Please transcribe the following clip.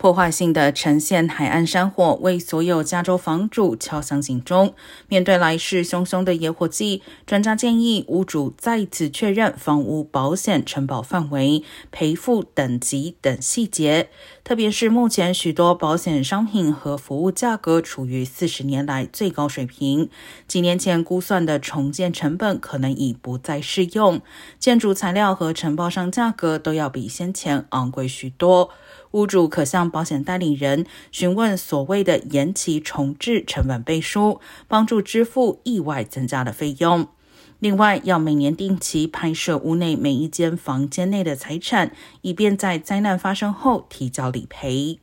破坏性的呈现海岸山火为所有加州房主敲响警钟。面对来势汹汹的野火季，专家建议屋主再次确认房屋保险承保范围、赔付等级等细节。特别是目前许多保险商品和服务价格处于四十年来最高水平，几年前估算的重建成本可能已不再适用。建筑材料和承包商价格都要比先前昂贵许多。屋主可向保险代理人询问所谓的延期重置成本背书，帮助支付意外增加的费用。另外，要每年定期拍摄屋内每一间房间内的财产，以便在灾难发生后提交理赔。